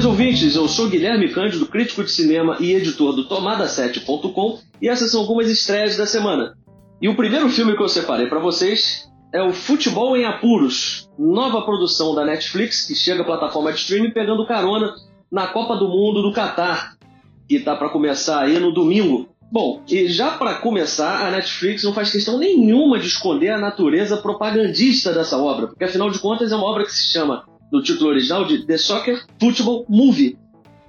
Saudações ouvintes, eu sou Guilherme Cândido, crítico de cinema e editor do Tomada7.com e essas são algumas estreias da semana. E o primeiro filme que eu separei para vocês é o Futebol em Apuros, nova produção da Netflix que chega à plataforma de streaming pegando carona na Copa do Mundo do Catar, que está para começar aí no domingo. Bom, e já para começar, a Netflix não faz questão nenhuma de esconder a natureza propagandista dessa obra, porque afinal de contas é uma obra que se chama do título original de The Soccer Football Movie.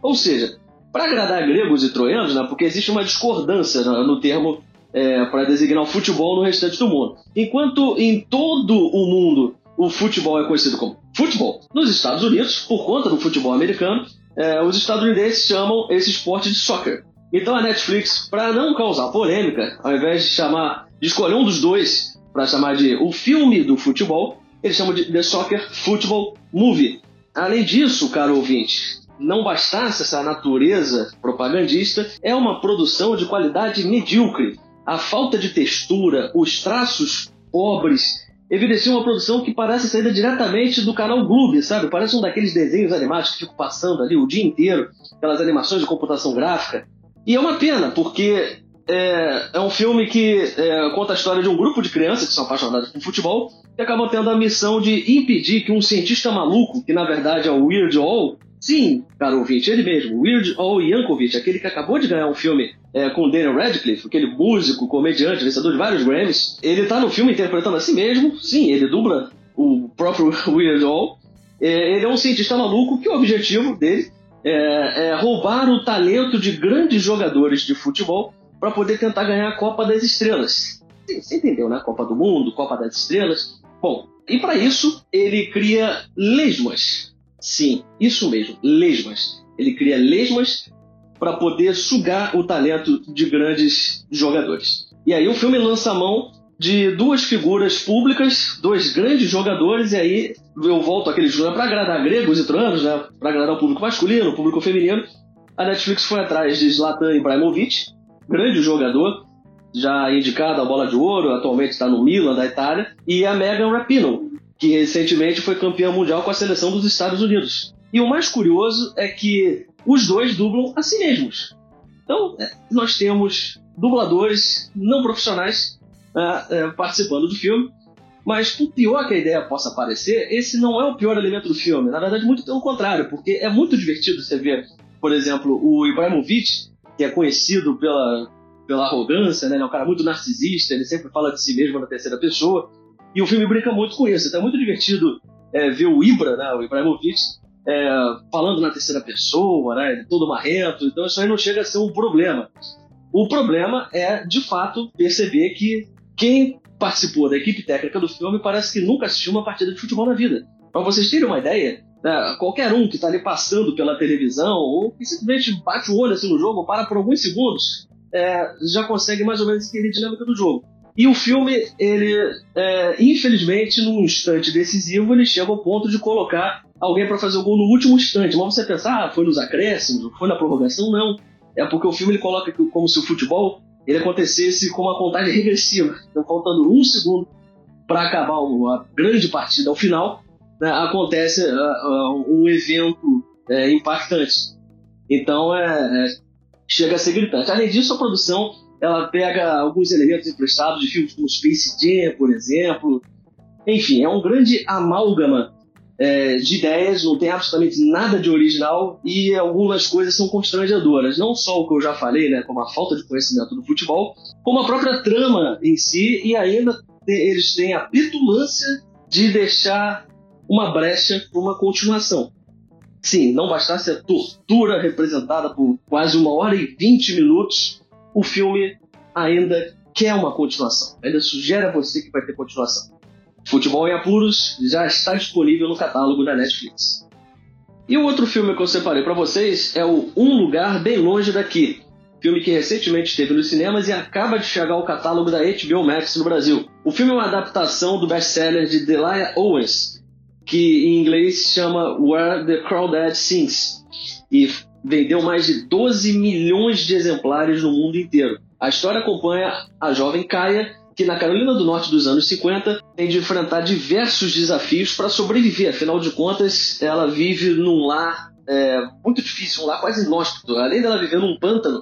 Ou seja, para agradar gregos e troianos, né, porque existe uma discordância no, no termo é, para designar o futebol no restante do mundo. Enquanto em todo o mundo o futebol é conhecido como futebol, nos Estados Unidos, por conta do futebol americano, é, os estadunidenses chamam esse esporte de soccer. Então a Netflix, para não causar polêmica, ao invés de chamar, de escolher um dos dois para chamar de o filme do futebol, eles chamam de The Soccer Football Movie. Além disso, caro ouvinte, não bastasse essa natureza propagandista, é uma produção de qualidade medíocre. A falta de textura, os traços pobres, evidenciam uma produção que parece saída diretamente do canal Gloob, sabe? Parece um daqueles desenhos animados que ficam passando ali o dia inteiro, aquelas animações de computação gráfica. E é uma pena, porque é, é um filme que é, conta a história de um grupo de crianças que são apaixonadas por futebol e acabam tendo a missão de impedir que um cientista maluco, que na verdade é o Weird Al, sim, caro ouvinte, ele mesmo, Weird Al Yankovic, aquele que acabou de ganhar um filme é, com Daniel Radcliffe, aquele músico, comediante, vencedor de vários Grammys, ele tá no filme interpretando a si mesmo, sim, ele dubla o próprio Weird Al, é, ele é um cientista maluco que o objetivo dele é, é roubar o talento de grandes jogadores de futebol para poder tentar ganhar a Copa das Estrelas. Você entendeu, né? Copa do Mundo, Copa das Estrelas. Bom, e para isso ele cria lesmas. Sim, isso mesmo, lesmas. Ele cria lesmas para poder sugar o talento de grandes jogadores. E aí o filme lança a mão de duas figuras públicas, dois grandes jogadores, e aí eu volto àquele jogo para agradar gregos e troanos, né? para agradar o público masculino, o público feminino. A Netflix foi atrás de Zlatan Ibrahimovic, grande jogador, já indicado a bola de ouro, atualmente está no Milan da Itália, e a Megan Rapinoe, que recentemente foi campeã mundial com a seleção dos Estados Unidos. E o mais curioso é que os dois dublam a si mesmos. Então, é, nós temos dubladores não profissionais é, participando do filme. Mas por pior que a ideia possa parecer, esse não é o pior elemento do filme. Na verdade, muito pelo contrário, porque é muito divertido você ver, por exemplo, o Ibrahimovic, que é conhecido pela, pela arrogância, né? Ele é um cara muito narcisista, ele sempre fala de si mesmo na terceira pessoa. E o filme brinca muito com isso. Então é muito divertido é, ver o Ibra, né, o Ibrahimovic, é, falando na terceira pessoa, né, todo marrento. Então isso aí não chega a ser um problema. O problema é, de fato, perceber que quem participou da equipe técnica do filme parece que nunca assistiu uma partida de futebol na vida. Para vocês terem uma ideia, né, qualquer um que está ali passando pela televisão ou que simplesmente bate o olho assim no jogo, para por alguns segundos, é, já consegue mais ou menos entender a dinâmica do jogo. E o filme, ele, é, infelizmente, num instante decisivo, ele chega ao ponto de colocar alguém para fazer o gol no último instante. Mas você pensar, ah, foi nos acréscimos, foi na prorrogação? Não. É porque o filme ele coloca como se o futebol ele acontecesse com uma contagem regressiva. Então, faltando um segundo para acabar uma grande partida ao final, né, acontece uh, uh, um evento uh, impactante. Então, é, é, chega a ser gritante. Além disso, a produção ela pega alguns elementos emprestados de filmes como Space Jam, por exemplo. Enfim, é um grande amálgama é, de ideias, não tem absolutamente nada de original e algumas coisas são constrangedoras. Não só o que eu já falei, né, como a falta de conhecimento do futebol, como a própria trama em si, e ainda eles têm a petulância de deixar uma brecha para uma continuação. Sim, não bastasse a tortura representada por quase uma hora e vinte minutos, o filme ainda quer uma continuação, ainda sugere a você que vai ter continuação. Futebol em Apuros já está disponível no catálogo da Netflix. E o outro filme que eu separei para vocês é o Um Lugar Bem Longe Daqui, filme que recentemente esteve nos cinemas e acaba de chegar ao catálogo da HBO Max no Brasil. O filme é uma adaptação do best-seller de Delia Owens, que em inglês chama Where the Crawdad Sings, e vendeu mais de 12 milhões de exemplares no mundo inteiro. A história acompanha a jovem Kaya, que na Carolina do Norte dos anos 50 tem de enfrentar diversos desafios para sobreviver. Afinal de contas, ela vive num lar é, muito difícil, um lar quase inóspito. Além dela viver num pântano,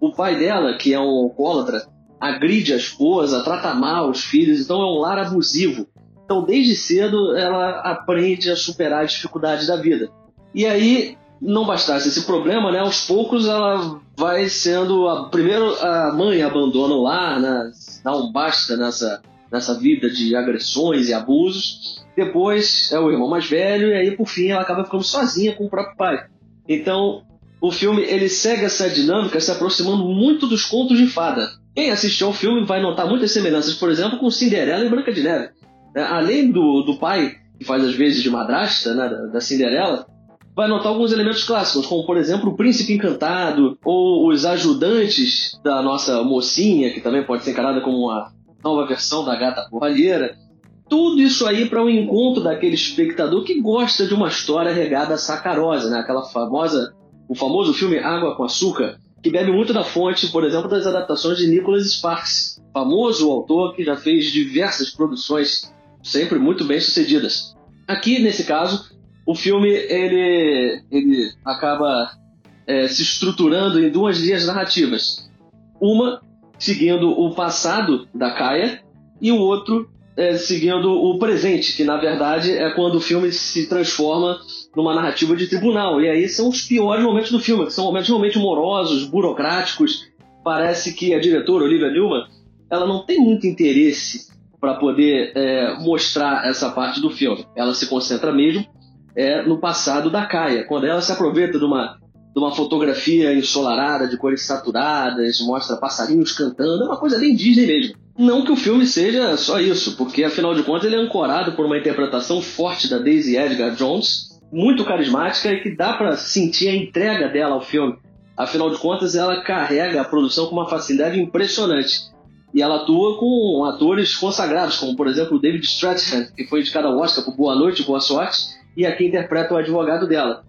o pai dela, que é um alcoólatra, agride a esposa, trata mal os filhos, então é um lar abusivo. Então, desde cedo, ela aprende a superar as dificuldades da vida. E aí, não bastasse esse problema, né? Aos poucos ela vai sendo. A, primeiro a mãe abandona lar, né? dá um basta nessa, nessa vida de agressões e abusos. Depois é o irmão mais velho, e aí por fim ela acaba ficando sozinha com o próprio pai. Então, o filme ele segue essa dinâmica se aproximando muito dos contos de fada. Quem assistiu ao filme vai notar muitas semelhanças, por exemplo, com Cinderela e Branca de Neve. É, além do, do pai, que faz as vezes de madrasta né, da, da Cinderela, vai notar alguns elementos clássicos, como por exemplo o Príncipe Encantado, ou os ajudantes da nossa mocinha, que também pode ser encarada como uma nova versão da Gata Borralheira. Tudo isso aí para o um encontro daquele espectador que gosta de uma história regada a sacarose, né? Aquela famosa, o famoso filme Água com Açúcar, que bebe muito da fonte, por exemplo, das adaptações de Nicholas Sparks, famoso autor que já fez diversas produções sempre muito bem sucedidas. Aqui, nesse caso, o filme ele, ele acaba é, se estruturando em duas linhas narrativas. Uma seguindo o passado da Kaia e o outro é, seguindo o presente, que na verdade é quando o filme se transforma numa narrativa de tribunal. E aí são os piores momentos do filme, que são momentos realmente morosos, burocráticos. Parece que a diretora, Olivia Newman, ela não tem muito interesse para poder é, mostrar essa parte do filme. Ela se concentra mesmo é, no passado da Caia, quando ela se aproveita de uma, de uma fotografia ensolarada, de cores saturadas, mostra passarinhos cantando, é uma coisa bem Disney mesmo. Não que o filme seja só isso, porque afinal de contas ele é ancorado por uma interpretação forte da Daisy Edgar Jones, muito carismática e que dá para sentir a entrega dela ao filme. Afinal de contas, ela carrega a produção com uma facilidade impressionante. E ela atua com atores consagrados, como por exemplo o David Strathairn, que foi indicado ao Oscar por Boa Noite, Boa Sorte, e aqui interpreta o advogado dela.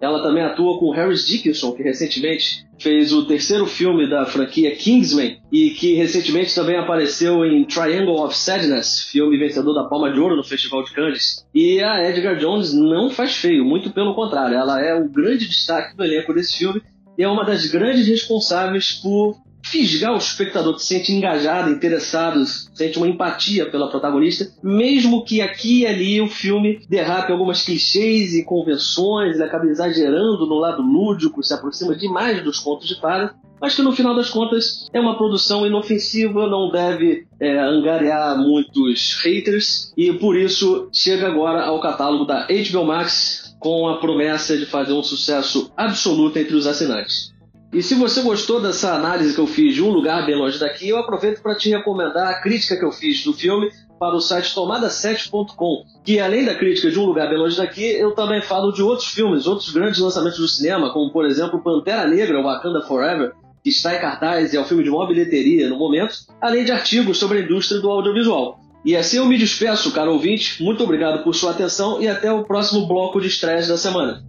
Ela também atua com Harris Dickinson, que recentemente fez o terceiro filme da franquia Kingsman e que recentemente também apareceu em Triangle of Sadness, filme vencedor da Palma de Ouro no Festival de Cannes. E a Edgar Jones não faz feio, muito pelo contrário, ela é o grande destaque do elenco desse filme e é uma das grandes responsáveis por fisgar o espectador que se sente engajado, interessado, sente uma empatia pela protagonista, mesmo que aqui e ali o filme derrape algumas clichês e convenções, ele acaba exagerando no lado lúdico, se aproxima demais dos contos de fada, mas que no final das contas é uma produção inofensiva, não deve é, angariar muitos haters e por isso chega agora ao catálogo da HBO Max com a promessa de fazer um sucesso absoluto entre os assinantes. E se você gostou dessa análise que eu fiz de um lugar bem longe daqui, eu aproveito para te recomendar a crítica que eu fiz do filme para o site tomada7.com, que além da crítica de um lugar bem longe daqui, eu também falo de outros filmes, outros grandes lançamentos do cinema, como por exemplo Pantera Negra, Wakanda Forever, que está em cartaz e é o filme de maior bilheteria no momento, além de artigos sobre a indústria do audiovisual. E assim eu me despeço, caro ouvinte, muito obrigado por sua atenção e até o próximo bloco de estresse da semana.